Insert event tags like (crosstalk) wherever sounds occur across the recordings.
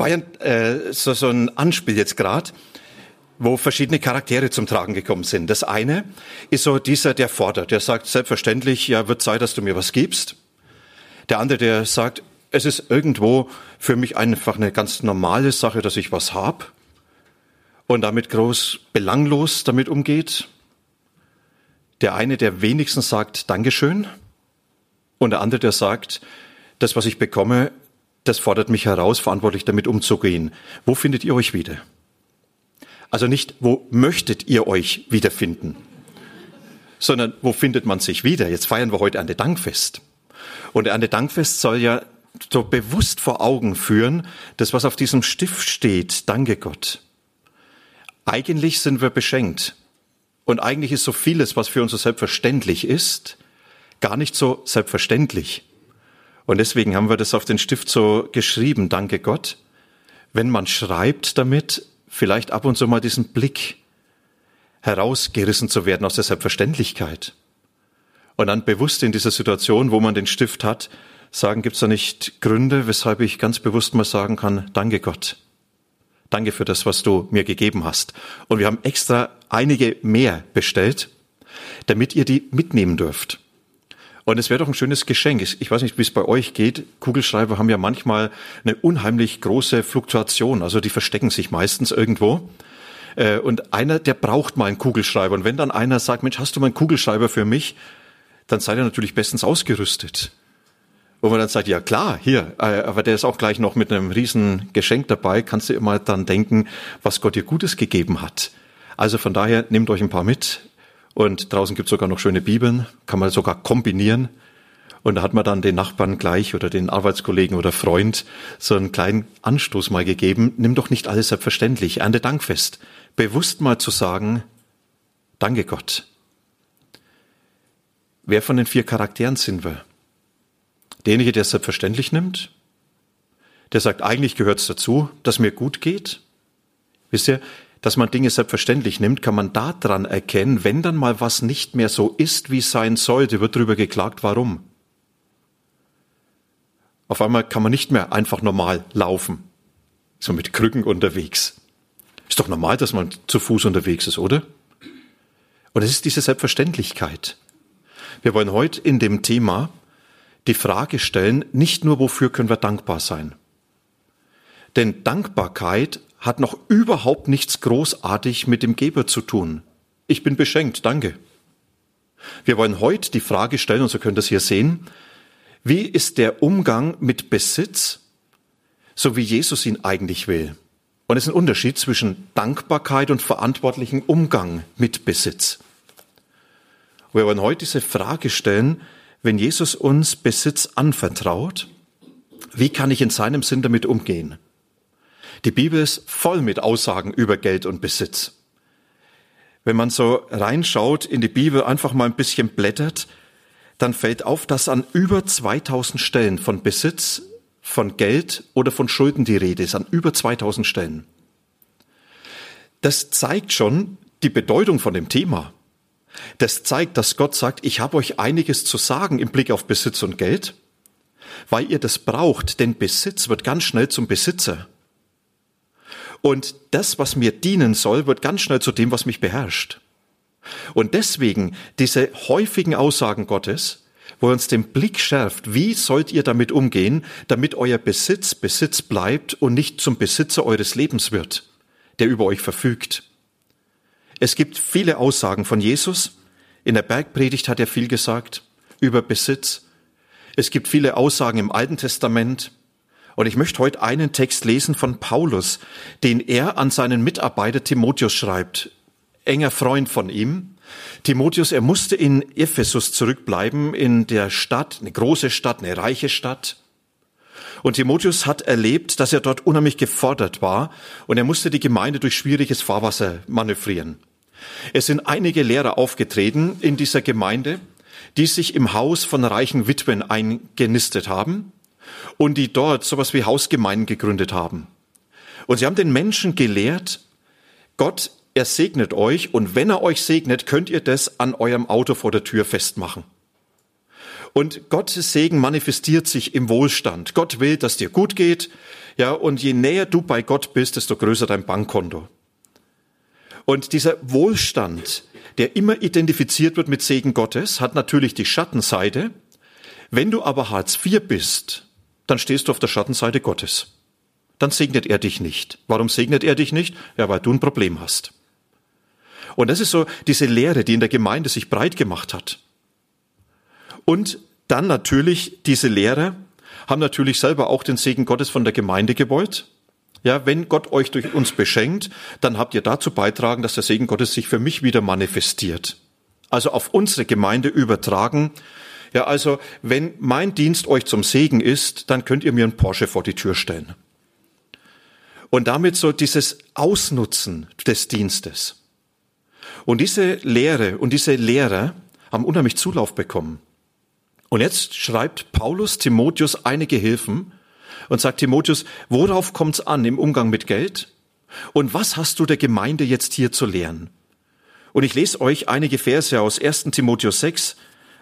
War ja äh, so, so ein Anspiel jetzt gerade, wo verschiedene Charaktere zum Tragen gekommen sind. Das eine ist so dieser, der fordert, der sagt selbstverständlich, ja, wird Zeit, dass du mir was gibst. Der andere, der sagt, es ist irgendwo für mich einfach eine ganz normale Sache, dass ich was hab und damit groß belanglos damit umgeht. Der eine, der wenigstens sagt Dankeschön und der andere, der sagt, das, was ich bekomme, das fordert mich heraus, verantwortlich damit umzugehen. Wo findet ihr euch wieder? Also nicht, wo möchtet ihr euch wiederfinden, sondern wo findet man sich wieder? Jetzt feiern wir heute Ernte Dankfest. Und Ernte Dankfest soll ja so bewusst vor Augen führen, das, was auf diesem Stift steht, danke Gott. Eigentlich sind wir beschenkt. Und eigentlich ist so vieles, was für uns so selbstverständlich ist, gar nicht so selbstverständlich. Und deswegen haben wir das auf den Stift so geschrieben, danke Gott. Wenn man schreibt damit, vielleicht ab und zu mal diesen Blick herausgerissen zu werden aus der Selbstverständlichkeit. Und dann bewusst in dieser Situation, wo man den Stift hat, sagen, gibt es da nicht Gründe, weshalb ich ganz bewusst mal sagen kann, danke Gott. Danke für das, was du mir gegeben hast. Und wir haben extra einige mehr bestellt, damit ihr die mitnehmen dürft. Und es wäre doch ein schönes Geschenk. Ich weiß nicht, wie es bei euch geht. Kugelschreiber haben ja manchmal eine unheimlich große Fluktuation. Also die verstecken sich meistens irgendwo. Äh, und einer, der braucht mal einen Kugelschreiber. Und wenn dann einer sagt, Mensch, hast du mal einen Kugelschreiber für mich? Dann seid ihr natürlich bestens ausgerüstet. Wo man dann sagt, ja klar, hier, äh, aber der ist auch gleich noch mit einem riesen Geschenk dabei, kannst du immer dann denken, was Gott dir Gutes gegeben hat. Also von daher, nehmt euch ein paar mit, und draußen gibt es sogar noch schöne Bibeln, kann man sogar kombinieren. Und da hat man dann den Nachbarn gleich oder den Arbeitskollegen oder Freund so einen kleinen Anstoß mal gegeben. Nimm doch nicht alles selbstverständlich. Ernte Dankfest. Bewusst mal zu sagen, danke Gott. Wer von den vier Charakteren sind wir? Derjenige, der es selbstverständlich nimmt, der sagt, eigentlich gehört es dazu, dass mir gut geht. Wisst ihr, dass man Dinge selbstverständlich nimmt, kann man daran erkennen, wenn dann mal was nicht mehr so ist, wie es sein sollte, wird darüber geklagt, warum. Auf einmal kann man nicht mehr einfach normal laufen, so mit Krücken unterwegs. Ist doch normal, dass man zu Fuß unterwegs ist, oder? Und es ist diese Selbstverständlichkeit. Wir wollen heute in dem Thema die Frage stellen, nicht nur wofür können wir dankbar sein. Denn Dankbarkeit hat noch überhaupt nichts großartig mit dem Geber zu tun. Ich bin beschenkt, danke. Wir wollen heute die Frage stellen, und so könnt ihr es hier sehen, wie ist der Umgang mit Besitz, so wie Jesus ihn eigentlich will? Und es ist ein Unterschied zwischen Dankbarkeit und verantwortlichem Umgang mit Besitz. Wir wollen heute diese Frage stellen, wenn Jesus uns Besitz anvertraut, wie kann ich in seinem Sinn damit umgehen? Die Bibel ist voll mit Aussagen über Geld und Besitz. Wenn man so reinschaut in die Bibel, einfach mal ein bisschen blättert, dann fällt auf, dass an über 2000 Stellen von Besitz, von Geld oder von Schulden die Rede ist, an über 2000 Stellen. Das zeigt schon die Bedeutung von dem Thema. Das zeigt, dass Gott sagt, ich habe euch einiges zu sagen im Blick auf Besitz und Geld, weil ihr das braucht, denn Besitz wird ganz schnell zum Besitzer. Und das, was mir dienen soll, wird ganz schnell zu dem, was mich beherrscht. Und deswegen diese häufigen Aussagen Gottes, wo er uns den Blick schärft, wie sollt ihr damit umgehen, damit euer Besitz Besitz bleibt und nicht zum Besitzer eures Lebens wird, der über euch verfügt. Es gibt viele Aussagen von Jesus. In der Bergpredigt hat er viel gesagt über Besitz. Es gibt viele Aussagen im Alten Testament. Und ich möchte heute einen Text lesen von Paulus, den er an seinen Mitarbeiter Timotheus schreibt, enger Freund von ihm. Timotheus, er musste in Ephesus zurückbleiben, in der Stadt, eine große Stadt, eine reiche Stadt. Und Timotheus hat erlebt, dass er dort unheimlich gefordert war und er musste die Gemeinde durch schwieriges Fahrwasser manövrieren. Es sind einige Lehrer aufgetreten in dieser Gemeinde, die sich im Haus von reichen Witwen eingenistet haben und die dort sowas wie Hausgemeinden gegründet haben. Und sie haben den Menschen gelehrt, Gott, er segnet euch und wenn er euch segnet, könnt ihr das an eurem Auto vor der Tür festmachen. Und Gottes Segen manifestiert sich im Wohlstand. Gott will, dass dir gut geht. Ja, und je näher du bei Gott bist, desto größer dein Bankkonto. Und dieser Wohlstand, der immer identifiziert wird mit Segen Gottes, hat natürlich die Schattenseite. Wenn du aber Hartz IV bist, dann stehst du auf der Schattenseite Gottes. Dann segnet er dich nicht. Warum segnet er dich nicht? Ja, weil du ein Problem hast. Und das ist so diese Lehre, die in der Gemeinde sich breit gemacht hat. Und dann natürlich diese Lehrer haben natürlich selber auch den Segen Gottes von der Gemeinde gewollt. Ja, wenn Gott euch durch uns beschenkt, dann habt ihr dazu beitragen, dass der Segen Gottes sich für mich wieder manifestiert. Also auf unsere Gemeinde übertragen. Ja, also wenn mein Dienst euch zum Segen ist, dann könnt ihr mir einen Porsche vor die Tür stellen. Und damit so dieses Ausnutzen des Dienstes. Und diese Lehre und diese Lehrer haben unheimlich Zulauf bekommen. Und jetzt schreibt Paulus Timotheus einige Hilfen und sagt Timotheus, worauf kommt es an im Umgang mit Geld? Und was hast du der Gemeinde jetzt hier zu lehren? Und ich lese euch einige Verse aus 1. Timotheus 6,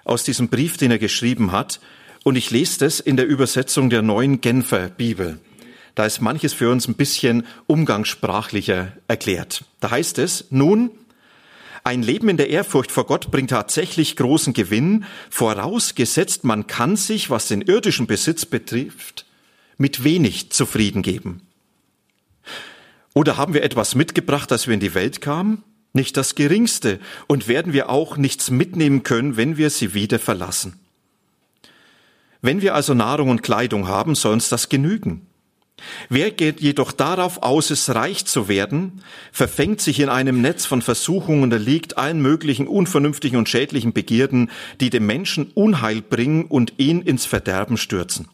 aus diesem Brief, den er geschrieben hat. Und ich lese das in der Übersetzung der neuen Genfer Bibel. Da ist manches für uns ein bisschen umgangssprachlicher erklärt. Da heißt es, nun, ein Leben in der Ehrfurcht vor Gott bringt tatsächlich großen Gewinn, vorausgesetzt man kann sich, was den irdischen Besitz betrifft, mit wenig zufrieden geben. Oder haben wir etwas mitgebracht, als wir in die Welt kamen? Nicht das geringste. Und werden wir auch nichts mitnehmen können, wenn wir sie wieder verlassen? Wenn wir also Nahrung und Kleidung haben, soll uns das genügen. Wer geht jedoch darauf aus, es reich zu werden, verfängt sich in einem Netz von Versuchungen und erliegt allen möglichen unvernünftigen und schädlichen Begierden, die dem Menschen Unheil bringen und ihn ins Verderben stürzen.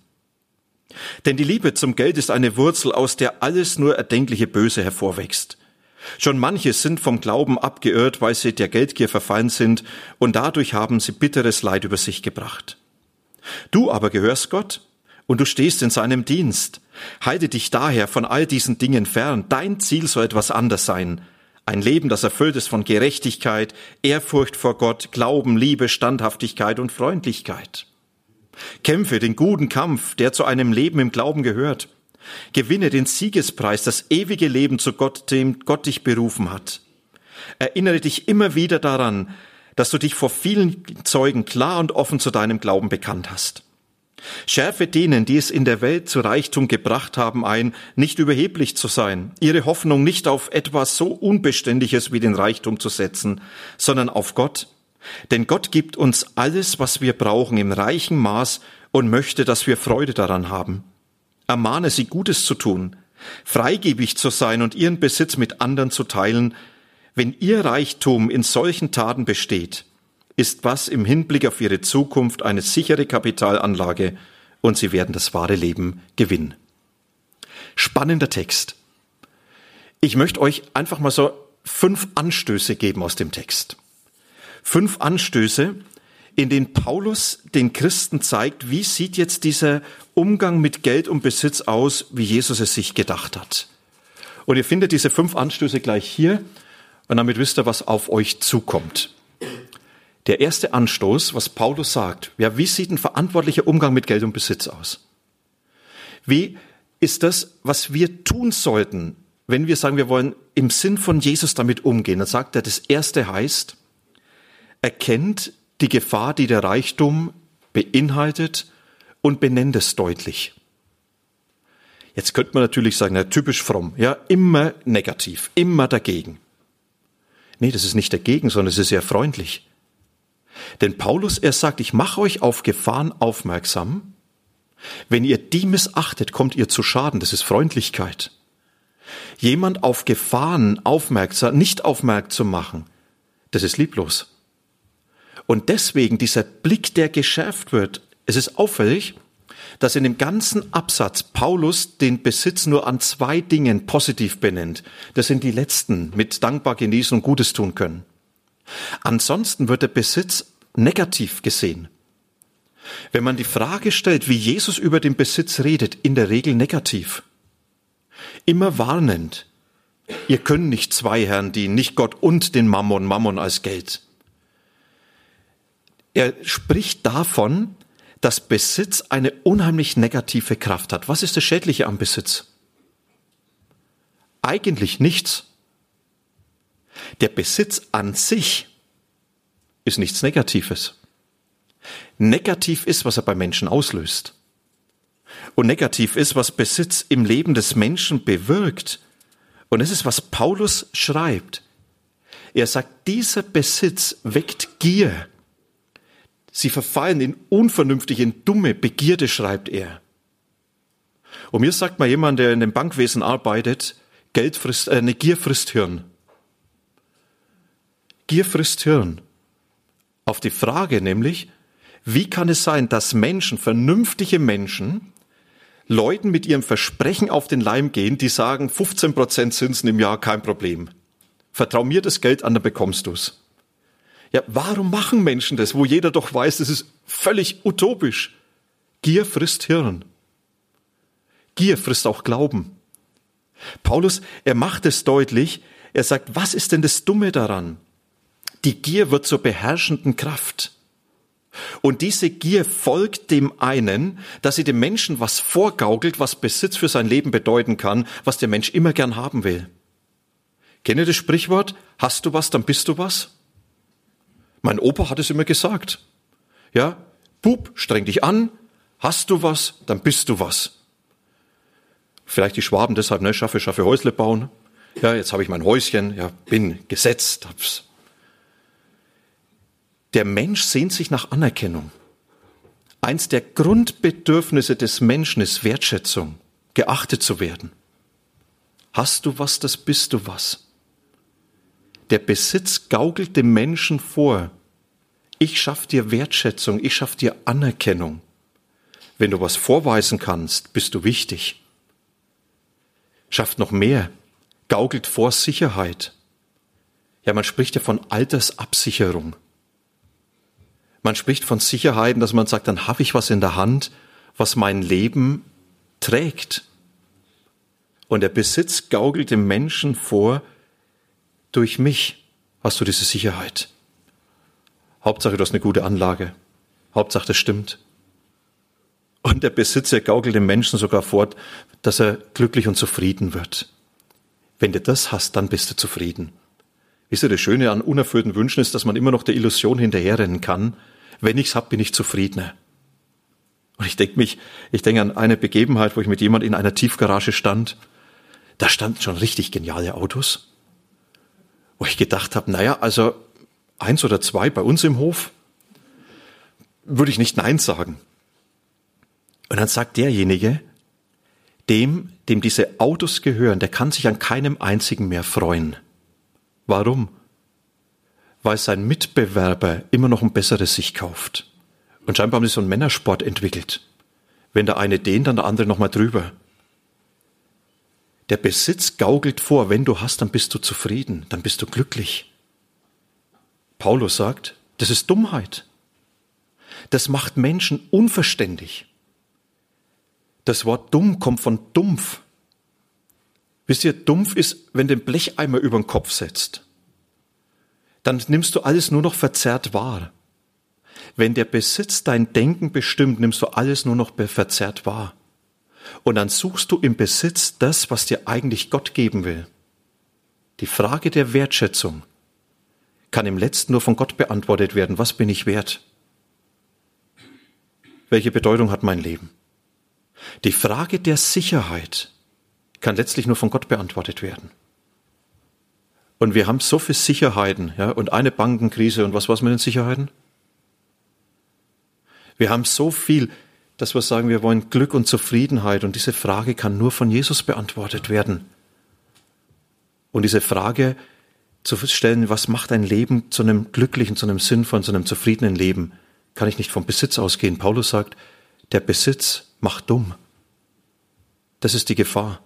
Denn die Liebe zum Geld ist eine Wurzel, aus der alles nur erdenkliche Böse hervorwächst. Schon manche sind vom Glauben abgeirrt, weil sie der Geldgier verfallen sind, und dadurch haben sie bitteres Leid über sich gebracht. Du aber gehörst Gott, und du stehst in seinem Dienst. Halte dich daher von all diesen Dingen fern. Dein Ziel soll etwas anders sein. Ein Leben, das erfüllt ist von Gerechtigkeit, Ehrfurcht vor Gott, Glauben, Liebe, Standhaftigkeit und Freundlichkeit. Kämpfe den guten Kampf, der zu einem Leben im Glauben gehört. Gewinne den Siegespreis, das ewige Leben zu Gott, dem Gott dich berufen hat. Erinnere dich immer wieder daran, dass du dich vor vielen Zeugen klar und offen zu deinem Glauben bekannt hast. Schärfe denen, die es in der Welt zu Reichtum gebracht haben, ein, nicht überheblich zu sein, ihre Hoffnung nicht auf etwas so Unbeständiges wie den Reichtum zu setzen, sondern auf Gott. Denn Gott gibt uns alles, was wir brauchen, im reichen Maß und möchte, dass wir Freude daran haben. Ermahne sie, Gutes zu tun, freigebig zu sein und ihren Besitz mit anderen zu teilen, wenn ihr Reichtum in solchen Taten besteht, ist was im Hinblick auf ihre Zukunft eine sichere Kapitalanlage und sie werden das wahre Leben gewinnen. Spannender Text. Ich möchte euch einfach mal so fünf Anstöße geben aus dem Text. Fünf Anstöße, in denen Paulus den Christen zeigt, wie sieht jetzt dieser Umgang mit Geld und Besitz aus, wie Jesus es sich gedacht hat. Und ihr findet diese fünf Anstöße gleich hier und damit wisst ihr, was auf euch zukommt der erste Anstoß, was Paulus sagt. Ja, wie sieht ein verantwortlicher Umgang mit Geld und Besitz aus? Wie ist das, was wir tun sollten, wenn wir sagen, wir wollen im Sinn von Jesus damit umgehen? Dann sagt er, das erste heißt, erkennt die Gefahr, die der Reichtum beinhaltet und benennt es deutlich. Jetzt könnte man natürlich sagen, ja, typisch fromm, ja, immer negativ, immer dagegen. Nee, das ist nicht dagegen, sondern es ist sehr freundlich. Denn Paulus, er sagt, ich mache euch auf Gefahren aufmerksam. Wenn ihr die missachtet, kommt ihr zu Schaden. Das ist Freundlichkeit. Jemand auf Gefahren aufmerksam, nicht aufmerksam zu machen, das ist lieblos. Und deswegen dieser Blick, der geschärft wird, es ist auffällig, dass in dem ganzen Absatz Paulus den Besitz nur an zwei Dingen positiv benennt. Das sind die letzten, mit dankbar genießen und Gutes tun können. Ansonsten wird der Besitz negativ gesehen. Wenn man die Frage stellt, wie Jesus über den Besitz redet, in der Regel negativ. Immer warnend. Ihr könnt nicht zwei Herren dienen, nicht Gott und den Mammon, Mammon als Geld. Er spricht davon, dass Besitz eine unheimlich negative Kraft hat. Was ist das Schädliche am Besitz? Eigentlich nichts. Der Besitz an sich ist nichts Negatives. Negativ ist, was er bei Menschen auslöst. Und negativ ist, was Besitz im Leben des Menschen bewirkt. Und es ist, was Paulus schreibt. Er sagt, dieser Besitz weckt Gier. Sie verfallen in unvernünftige, in dumme Begierde, schreibt er. Und mir sagt mal jemand, der in dem Bankwesen arbeitet, Geld frisst, äh, eine Gier frisst Hirn. Gier frisst Hirn. Auf die Frage nämlich, wie kann es sein, dass Menschen, vernünftige Menschen, Leuten mit ihrem Versprechen auf den Leim gehen, die sagen, 15 Prozent Zinsen im Jahr, kein Problem. Vertrau mir das Geld an, dann bekommst du's. Ja, warum machen Menschen das, wo jeder doch weiß, das ist völlig utopisch? Gier frisst Hirn. Gier frisst auch Glauben. Paulus, er macht es deutlich, er sagt, was ist denn das Dumme daran? Die Gier wird zur beherrschenden Kraft. Und diese Gier folgt dem einen, dass sie dem Menschen was vorgaukelt, was Besitz für sein Leben bedeuten kann, was der Mensch immer gern haben will. Kenne das Sprichwort? Hast du was, dann bist du was? Mein Opa hat es immer gesagt. Ja, Bub, streng dich an. Hast du was, dann bist du was. Vielleicht die Schwaben deshalb, ne, schaffe, schaffe Häusle bauen. Ja, jetzt habe ich mein Häuschen, ja, bin gesetzt, hab's der Mensch sehnt sich nach Anerkennung. Eins der Grundbedürfnisse des Menschen ist Wertschätzung, geachtet zu werden. Hast du was, das bist du was. Der Besitz gaukelt dem Menschen vor. Ich schaff dir Wertschätzung, ich schaff dir Anerkennung. Wenn du was vorweisen kannst, bist du wichtig. Schafft noch mehr, gaukelt vor Sicherheit. Ja, man spricht ja von Altersabsicherung. Man spricht von Sicherheiten, dass man sagt, dann habe ich was in der Hand, was mein Leben trägt. Und der Besitz gaukelt dem Menschen vor, durch mich hast du diese Sicherheit. Hauptsache, du hast eine gute Anlage. Hauptsache, das stimmt. Und der Besitzer gaukelt dem Menschen sogar vor, dass er glücklich und zufrieden wird. Wenn du das hast, dann bist du zufrieden. Wisst ihr, das Schöne an unerfüllten Wünschen ist, dass man immer noch der Illusion hinterherrennen kann, wenn ich's hab, bin ich zufriedener. Und ich denke mich, ich denke an eine Begebenheit, wo ich mit jemand in einer Tiefgarage stand. Da standen schon richtig geniale Autos. Wo ich gedacht habe, naja, also eins oder zwei bei uns im Hof, würde ich nicht Nein sagen. Und dann sagt derjenige, dem, dem diese Autos gehören, der kann sich an keinem einzigen mehr freuen. Warum? weil sein Mitbewerber immer noch ein besseres sich kauft. Und scheinbar haben sie so einen Männersport entwickelt. Wenn der eine den, dann der andere nochmal drüber. Der Besitz gaukelt vor, wenn du hast, dann bist du zufrieden, dann bist du glücklich. Paulus sagt, das ist Dummheit. Das macht Menschen unverständig. Das Wort dumm kommt von dumpf. Wisst ihr, dumpf ist, wenn du den Blecheimer über den Kopf setzt dann nimmst du alles nur noch verzerrt wahr. Wenn der Besitz dein Denken bestimmt, nimmst du alles nur noch verzerrt wahr. Und dann suchst du im Besitz das, was dir eigentlich Gott geben will. Die Frage der Wertschätzung kann im letzten nur von Gott beantwortet werden. Was bin ich wert? Welche Bedeutung hat mein Leben? Die Frage der Sicherheit kann letztlich nur von Gott beantwortet werden. Und wir haben so viele Sicherheiten, ja, und eine Bankenkrise und was war's mit den Sicherheiten? Wir haben so viel, dass wir sagen, wir wollen Glück und Zufriedenheit und diese Frage kann nur von Jesus beantwortet werden. Und diese Frage zu stellen, was macht ein Leben zu einem glücklichen, zu einem sinnvollen, zu einem zufriedenen Leben, kann ich nicht vom Besitz ausgehen. Paulus sagt, der Besitz macht dumm. Das ist die Gefahr.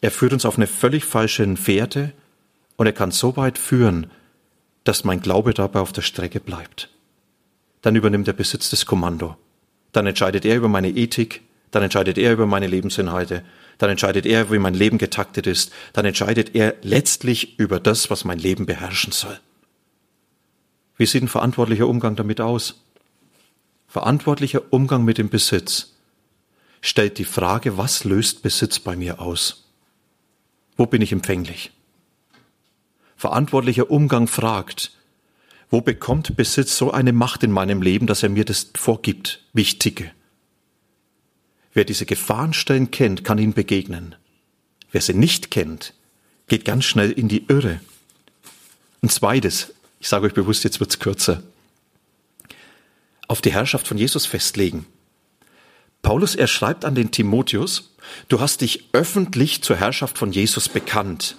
Er führt uns auf eine völlig falsche Fährte und er kann so weit führen, dass mein Glaube dabei auf der Strecke bleibt. Dann übernimmt der Besitz das Kommando. Dann entscheidet er über meine Ethik, dann entscheidet er über meine Lebensinhalte, dann entscheidet er, wie mein Leben getaktet ist, dann entscheidet er letztlich über das, was mein Leben beherrschen soll. Wie sieht ein verantwortlicher Umgang damit aus? Verantwortlicher Umgang mit dem Besitz stellt die Frage, was löst Besitz bei mir aus? Wo bin ich empfänglich? Verantwortlicher Umgang fragt, wo bekommt Besitz so eine Macht in meinem Leben, dass er mir das vorgibt, wie ich ticke? Wer diese Gefahrenstellen kennt, kann ihnen begegnen. Wer sie nicht kennt, geht ganz schnell in die Irre. Und zweites, ich sage euch bewusst, jetzt wird's kürzer, auf die Herrschaft von Jesus festlegen. Paulus, er schreibt an den Timotheus, du hast dich öffentlich zur Herrschaft von Jesus bekannt.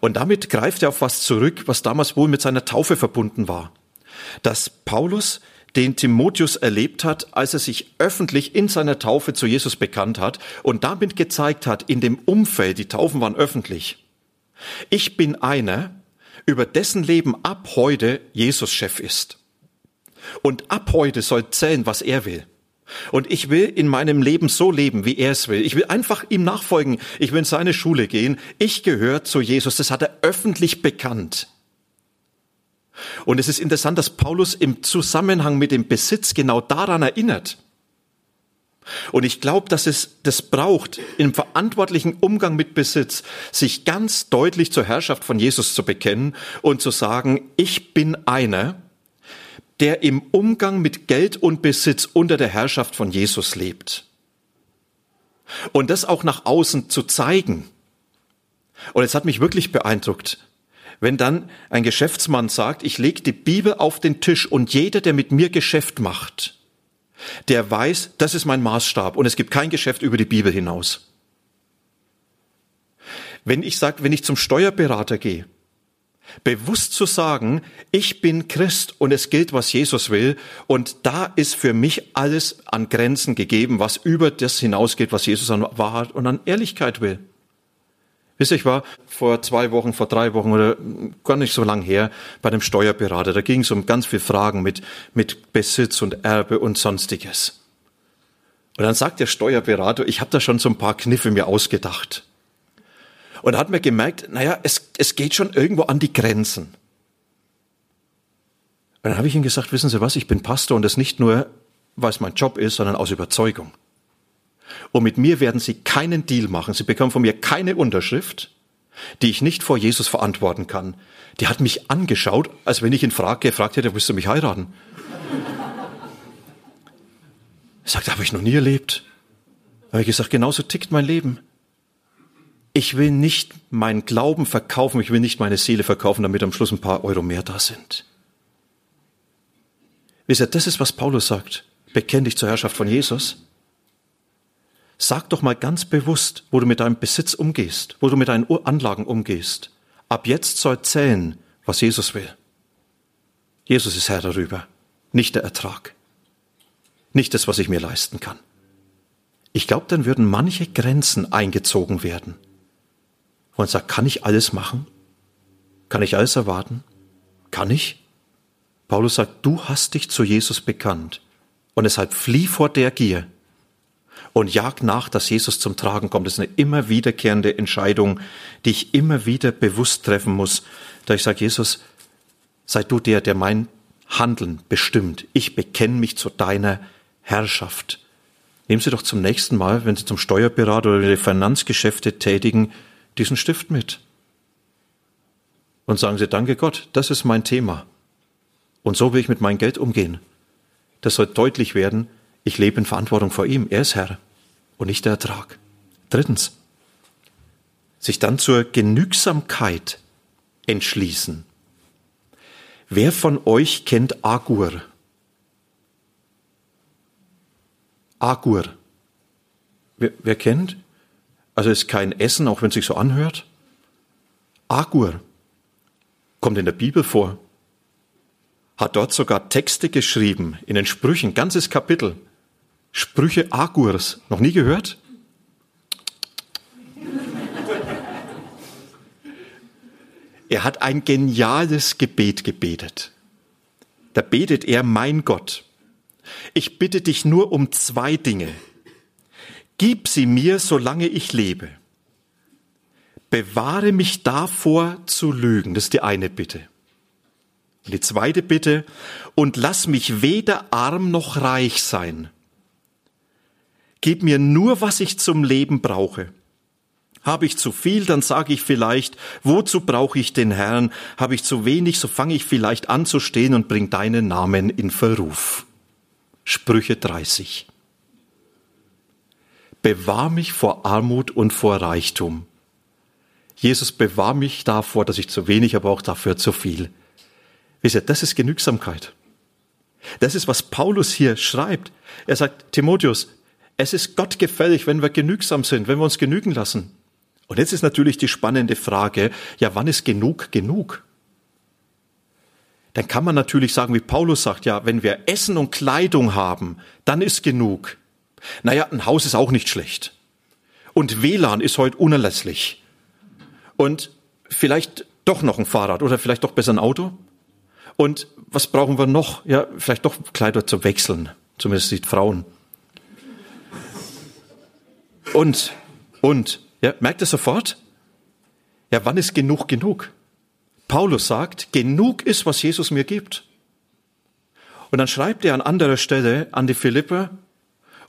Und damit greift er auf was zurück, was damals wohl mit seiner Taufe verbunden war. Dass Paulus den Timotheus erlebt hat, als er sich öffentlich in seiner Taufe zu Jesus bekannt hat und damit gezeigt hat, in dem Umfeld, die Taufen waren öffentlich. Ich bin einer, über dessen Leben ab heute Jesus Chef ist. Und ab heute soll zählen, was er will. Und ich will in meinem Leben so leben, wie er es will. Ich will einfach ihm nachfolgen. Ich will in seine Schule gehen. Ich gehöre zu Jesus. Das hat er öffentlich bekannt. Und es ist interessant, dass Paulus im Zusammenhang mit dem Besitz genau daran erinnert. Und ich glaube, dass es das braucht, im verantwortlichen Umgang mit Besitz, sich ganz deutlich zur Herrschaft von Jesus zu bekennen und zu sagen, ich bin einer, der im Umgang mit Geld und Besitz unter der Herrschaft von Jesus lebt. Und das auch nach außen zu zeigen. Und es hat mich wirklich beeindruckt, wenn dann ein Geschäftsmann sagt, ich lege die Bibel auf den Tisch und jeder, der mit mir Geschäft macht, der weiß, das ist mein Maßstab und es gibt kein Geschäft über die Bibel hinaus. Wenn ich sage, wenn ich zum Steuerberater gehe Bewusst zu sagen, ich bin Christ und es gilt, was Jesus will und da ist für mich alles an Grenzen gegeben, was über das hinausgeht, was Jesus an Wahrheit und an Ehrlichkeit will. Wisst ihr, ich war vor zwei Wochen, vor drei Wochen oder gar nicht so lang her bei dem Steuerberater. Da ging es um ganz viele Fragen mit, mit Besitz und Erbe und sonstiges. Und dann sagt der Steuerberater, ich habe da schon so ein paar Kniffe mir ausgedacht. Und hat mir gemerkt, naja, es, es geht schon irgendwo an die Grenzen. Und dann habe ich ihm gesagt, wissen Sie was, ich bin Pastor und das nicht nur, weil es mein Job ist, sondern aus Überzeugung. Und mit mir werden Sie keinen Deal machen. Sie bekommen von mir keine Unterschrift, die ich nicht vor Jesus verantworten kann. Die hat mich angeschaut, als wenn ich ihn frag, gefragt hätte, willst du mich heiraten? (laughs) Sagt, habe ich noch nie erlebt. Da habe ich gesagt, genauso tickt mein Leben ich will nicht meinen Glauben verkaufen, ich will nicht meine Seele verkaufen, damit am Schluss ein paar Euro mehr da sind. Wisst ihr, das ist, was Paulus sagt. Bekenn dich zur Herrschaft von Jesus. Sag doch mal ganz bewusst, wo du mit deinem Besitz umgehst, wo du mit deinen Anlagen umgehst. Ab jetzt soll zählen, was Jesus will. Jesus ist Herr darüber, nicht der Ertrag, nicht das, was ich mir leisten kann. Ich glaube, dann würden manche Grenzen eingezogen werden und sagt, kann ich alles machen? Kann ich alles erwarten? Kann ich? Paulus sagt, du hast dich zu Jesus bekannt und deshalb flieh vor der Gier und jag nach, dass Jesus zum Tragen kommt. Das ist eine immer wiederkehrende Entscheidung, die ich immer wieder bewusst treffen muss, da ich sage, Jesus, sei du der, der mein Handeln bestimmt. Ich bekenne mich zu deiner Herrschaft. Nehmen Sie doch zum nächsten Mal, wenn Sie zum Steuerberater oder Finanzgeschäfte tätigen, diesen Stift mit. Und sagen Sie, danke Gott, das ist mein Thema. Und so will ich mit meinem Geld umgehen. Das soll deutlich werden, ich lebe in Verantwortung vor ihm. Er ist Herr und nicht der Ertrag. Drittens, sich dann zur Genügsamkeit entschließen. Wer von euch kennt Agur? Agur. Wer, wer kennt? Also ist kein Essen, auch wenn es sich so anhört. Agur kommt in der Bibel vor. Hat dort sogar Texte geschrieben, in den Sprüchen, ganzes Kapitel. Sprüche Agurs. Noch nie gehört? Er hat ein geniales Gebet gebetet. Da betet er, mein Gott, ich bitte dich nur um zwei Dinge. Gib sie mir, solange ich lebe. Bewahre mich davor zu lügen. Das ist die eine Bitte. Und die zweite Bitte, und lass mich weder arm noch reich sein. Gib mir nur, was ich zum Leben brauche. Habe ich zu viel, dann sage ich vielleicht, wozu brauche ich den Herrn? Habe ich zu wenig, so fange ich vielleicht an zu stehen und bring deinen Namen in Verruf. Sprüche 30. Bewahr mich vor Armut und vor Reichtum. Jesus, bewahr mich davor, dass ich zu wenig, aber auch dafür zu viel. Wisst ihr, das ist Genügsamkeit. Das ist, was Paulus hier schreibt. Er sagt, Timotheus, es ist Gott gefällig, wenn wir genügsam sind, wenn wir uns genügen lassen. Und jetzt ist natürlich die spannende Frage, ja, wann ist genug genug? Dann kann man natürlich sagen, wie Paulus sagt, ja, wenn wir Essen und Kleidung haben, dann ist genug. Naja, ein Haus ist auch nicht schlecht. Und WLAN ist heute unerlässlich. Und vielleicht doch noch ein Fahrrad oder vielleicht doch besser ein Auto. Und was brauchen wir noch? Ja, vielleicht doch Kleider zum Wechseln. Zumindest die Frauen. Und, und, ja, merkt ihr sofort? Ja, wann ist genug genug? Paulus sagt, genug ist, was Jesus mir gibt. Und dann schreibt er an anderer Stelle an die Philipper,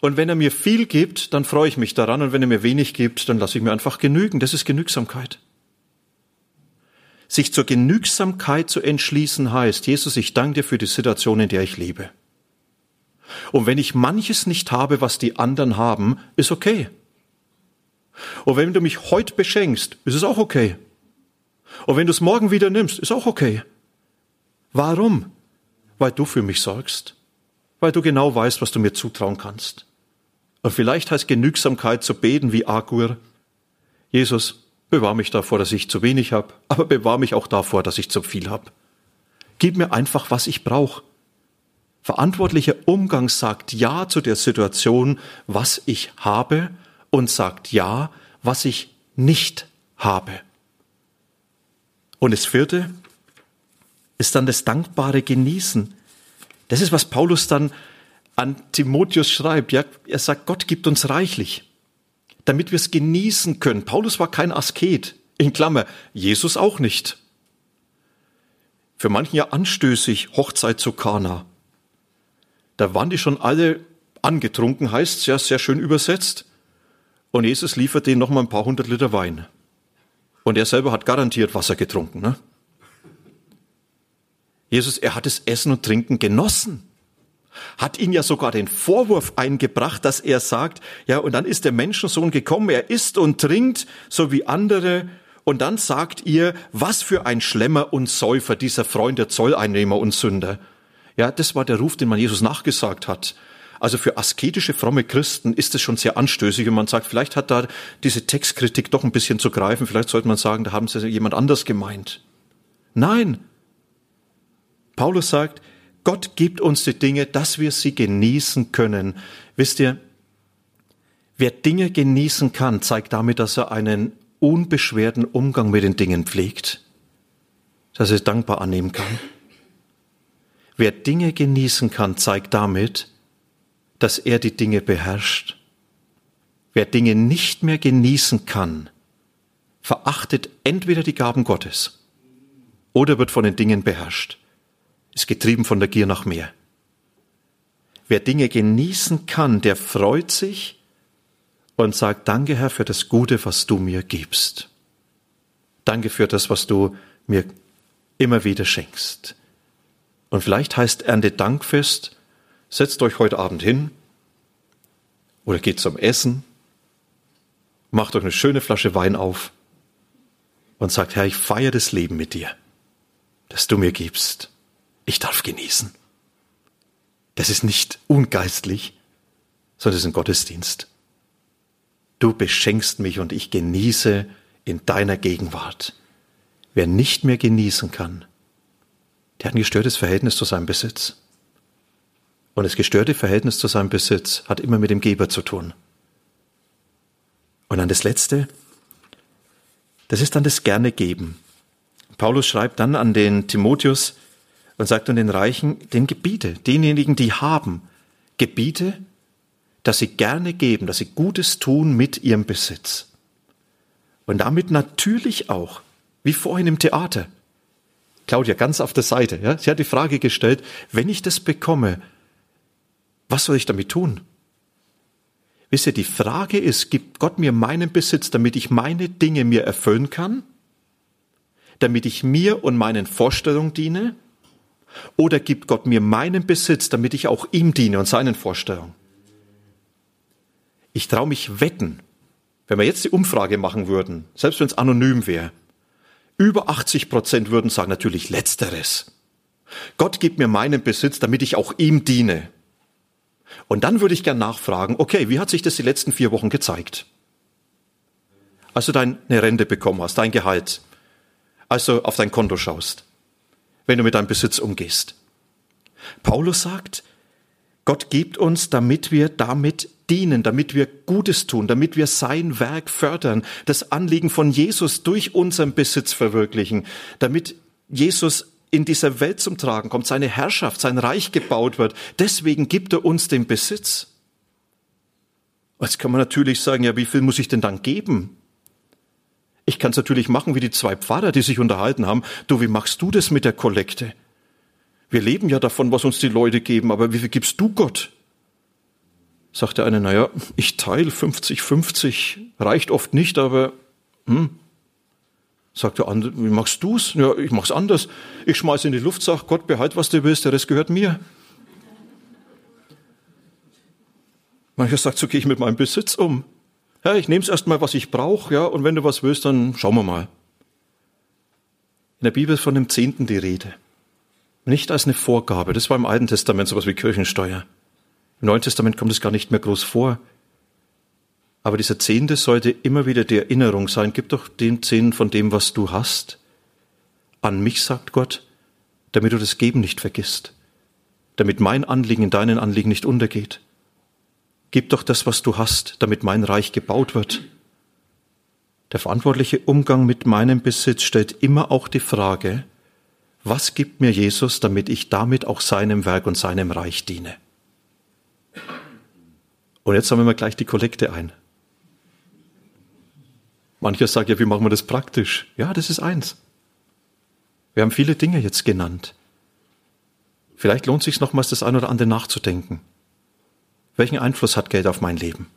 und wenn er mir viel gibt, dann freue ich mich daran, und wenn er mir wenig gibt, dann lasse ich mir einfach genügen. Das ist Genügsamkeit. Sich zur Genügsamkeit zu entschließen heißt, Jesus, ich danke dir für die Situation, in der ich lebe. Und wenn ich manches nicht habe, was die anderen haben, ist okay. Und wenn du mich heute beschenkst, ist es auch okay. Und wenn du es morgen wieder nimmst, ist auch okay. Warum? Weil du für mich sorgst. Weil du genau weißt, was du mir zutrauen kannst. Und vielleicht heißt Genügsamkeit zu beten wie Agur. Jesus, bewahr mich davor, dass ich zu wenig habe, aber bewahr mich auch davor, dass ich zu viel habe. Gib mir einfach, was ich brauche. Verantwortlicher Umgang sagt Ja zu der Situation, was ich habe und sagt ja, was ich nicht habe. Und das vierte ist dann das dankbare Genießen. Das ist, was Paulus dann an Timotheus schreibt. Ja, er sagt, Gott gibt uns reichlich, damit wir es genießen können. Paulus war kein Asket. In Klammer, Jesus auch nicht. Für manchen ja anstößig, Hochzeit zu Kana. Da waren die schon alle angetrunken, heißt ja sehr schön übersetzt. Und Jesus liefert denen noch mal ein paar hundert Liter Wein. Und er selber hat garantiert Wasser getrunken. Ne? Jesus, er hat das Essen und Trinken genossen. Hat ihn ja sogar den Vorwurf eingebracht, dass er sagt, ja, und dann ist der Menschensohn gekommen, er isst und trinkt, so wie andere, und dann sagt ihr, was für ein Schlemmer und Säufer, dieser Freund der Zolleinnehmer und Sünder. Ja, das war der Ruf, den man Jesus nachgesagt hat. Also für asketische, fromme Christen ist es schon sehr anstößig und man sagt, vielleicht hat da diese Textkritik doch ein bisschen zu greifen, vielleicht sollte man sagen, da haben sie jemand anders gemeint. Nein. Paulus sagt, Gott gibt uns die Dinge, dass wir sie genießen können. Wisst ihr, wer Dinge genießen kann, zeigt damit, dass er einen unbeschwerten Umgang mit den Dingen pflegt, dass er es dankbar annehmen kann. Wer Dinge genießen kann, zeigt damit, dass er die Dinge beherrscht. Wer Dinge nicht mehr genießen kann, verachtet entweder die Gaben Gottes oder wird von den Dingen beherrscht, ist getrieben von der Gier nach mehr. Wer Dinge genießen kann, der freut sich und sagt, danke Herr für das Gute, was du mir gibst. Danke für das, was du mir immer wieder schenkst. Und vielleicht heißt Ernte Dankfest, setzt euch heute Abend hin oder geht zum Essen, macht euch eine schöne Flasche Wein auf und sagt, Herr, ich feiere das Leben mit dir, das du mir gibst. Ich darf genießen. Das ist nicht ungeistlich, sondern es ist ein Gottesdienst. Du beschenkst mich und ich genieße in deiner Gegenwart. Wer nicht mehr genießen kann, der hat ein gestörtes Verhältnis zu seinem Besitz. Und das gestörte Verhältnis zu seinem Besitz hat immer mit dem Geber zu tun. Und dann das Letzte, das ist dann das gerne geben. Paulus schreibt dann an den Timotheus und sagt an den Reichen, den Gebiete, denjenigen, die haben, Gebiete, dass sie gerne geben, dass sie Gutes tun mit ihrem Besitz. Und damit natürlich auch, wie vorhin im Theater. Claudia, ganz auf der Seite, ja, sie hat die Frage gestellt, wenn ich das bekomme, was soll ich damit tun? Wisst ihr, die Frage ist, gibt Gott mir meinen Besitz, damit ich meine Dinge mir erfüllen kann? Damit ich mir und meinen Vorstellungen diene? Oder gibt Gott mir meinen Besitz, damit ich auch ihm diene und seinen Vorstellungen? Ich traue mich wetten, wenn wir jetzt die Umfrage machen würden, selbst wenn es anonym wäre, über 80 Prozent würden sagen natürlich Letzteres. Gott gibt mir meinen Besitz, damit ich auch ihm diene. Und dann würde ich gern nachfragen, okay, wie hat sich das die letzten vier Wochen gezeigt? Als du deine Rente bekommen hast, dein Gehalt, als du auf dein Konto schaust, wenn du mit deinem Besitz umgehst. Paulus sagt, Gott gibt uns, damit wir damit dienen, damit wir Gutes tun, damit wir sein Werk fördern, das Anliegen von Jesus durch unseren Besitz verwirklichen, damit Jesus in dieser Welt zum Tragen kommt, seine Herrschaft, sein Reich gebaut wird. Deswegen gibt er uns den Besitz. Jetzt kann man natürlich sagen, ja, wie viel muss ich denn dann geben? Ich kann es natürlich machen wie die zwei Pfarrer, die sich unterhalten haben. Du, wie machst du das mit der Kollekte? Wir leben ja davon, was uns die Leute geben, aber wie viel gibst du Gott? Sagt der eine, naja, ich teile 50-50, reicht oft nicht, aber hm. Sagt der andere, wie machst du's? Ja, ich mach's anders. Ich schmeiß in die Luft, sag Gott, behalt, was du willst, der Rest gehört mir. Mancher sagt, so gehe ich mit meinem Besitz um. Ja, ich nehme es erstmal, was ich brauche, ja, und wenn du was willst, dann schauen wir mal. In der Bibel ist von dem Zehnten die Rede. Nicht als eine Vorgabe. Das war im Alten Testament sowas wie Kirchensteuer. Im Neuen Testament kommt es gar nicht mehr groß vor. Aber dieser Zehnte sollte immer wieder die Erinnerung sein, gib doch den Zehnten von dem, was du hast. An mich, sagt Gott, damit du das Geben nicht vergisst. Damit mein Anliegen in deinen Anliegen nicht untergeht. Gib doch das, was du hast, damit mein Reich gebaut wird. Der verantwortliche Umgang mit meinem Besitz stellt immer auch die Frage, was gibt mir Jesus, damit ich damit auch seinem Werk und seinem Reich diene? Und jetzt sammeln wir gleich die Kollekte ein. Mancher sagt ja, wie machen wir das praktisch? Ja, das ist eins. Wir haben viele Dinge jetzt genannt. Vielleicht lohnt es sich nochmals das ein oder andere nachzudenken. Welchen Einfluss hat Geld auf mein Leben?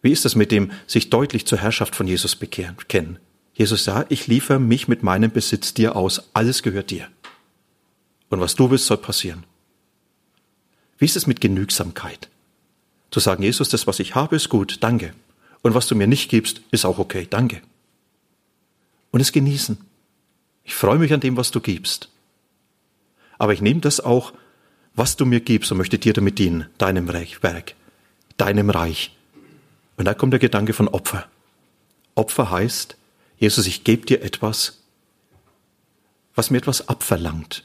Wie ist es mit dem sich deutlich zur Herrschaft von Jesus bekennen? Jesus sagt, ich liefere mich mit meinem Besitz dir aus, alles gehört dir. Und was du willst, soll passieren. Wie ist es mit Genügsamkeit? Zu sagen, Jesus, das, was ich habe, ist gut, danke. Und was du mir nicht gibst, ist auch okay, danke. Und es genießen. Ich freue mich an dem, was du gibst. Aber ich nehme das auch, was du mir gibst und möchte dir damit dienen, deinem Werk, deinem Reich. Und da kommt der Gedanke von Opfer. Opfer heißt, Jesus, ich gebe dir etwas, was mir etwas abverlangt.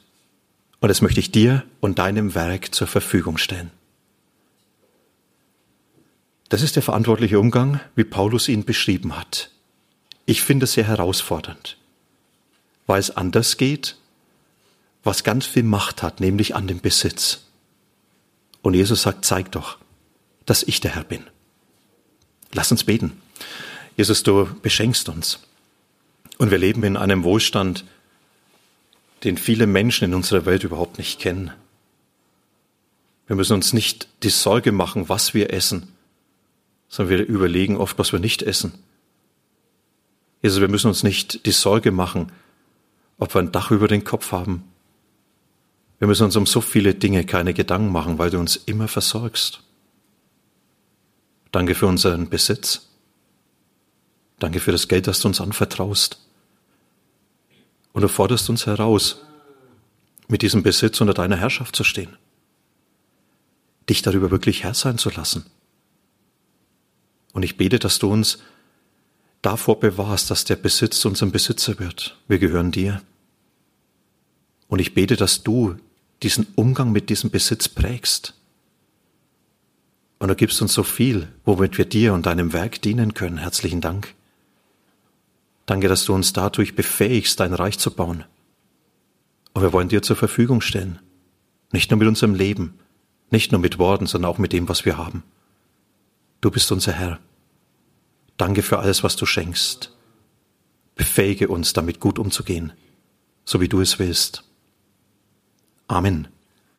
Und das möchte ich dir und deinem Werk zur Verfügung stellen. Das ist der verantwortliche Umgang, wie Paulus ihn beschrieben hat. Ich finde es sehr herausfordernd, weil es anders geht, was ganz viel Macht hat, nämlich an dem Besitz. Und Jesus sagt, zeig doch, dass ich der Herr bin. Lass uns beten. Jesus, du beschenkst uns. Und wir leben in einem Wohlstand, den viele Menschen in unserer Welt überhaupt nicht kennen. Wir müssen uns nicht die Sorge machen, was wir essen, sondern wir überlegen oft, was wir nicht essen. Jesus, wir müssen uns nicht die Sorge machen, ob wir ein Dach über den Kopf haben. Wir müssen uns um so viele Dinge keine Gedanken machen, weil du uns immer versorgst. Danke für unseren Besitz. Danke für das Geld, das du uns anvertraust. Und du forderst uns heraus, mit diesem Besitz unter deiner Herrschaft zu stehen. Dich darüber wirklich Herr sein zu lassen. Und ich bete, dass du uns davor bewahrst, dass der Besitz unserem Besitzer wird. Wir gehören dir. Und ich bete, dass du diesen Umgang mit diesem Besitz prägst. Und du gibst uns so viel, womit wir dir und deinem Werk dienen können. Herzlichen Dank. Danke, dass du uns dadurch befähigst, dein Reich zu bauen. Und wir wollen dir zur Verfügung stellen. Nicht nur mit unserem Leben, nicht nur mit Worten, sondern auch mit dem, was wir haben. Du bist unser Herr. Danke für alles, was du schenkst. Befähige uns, damit gut umzugehen, so wie du es willst. Amen.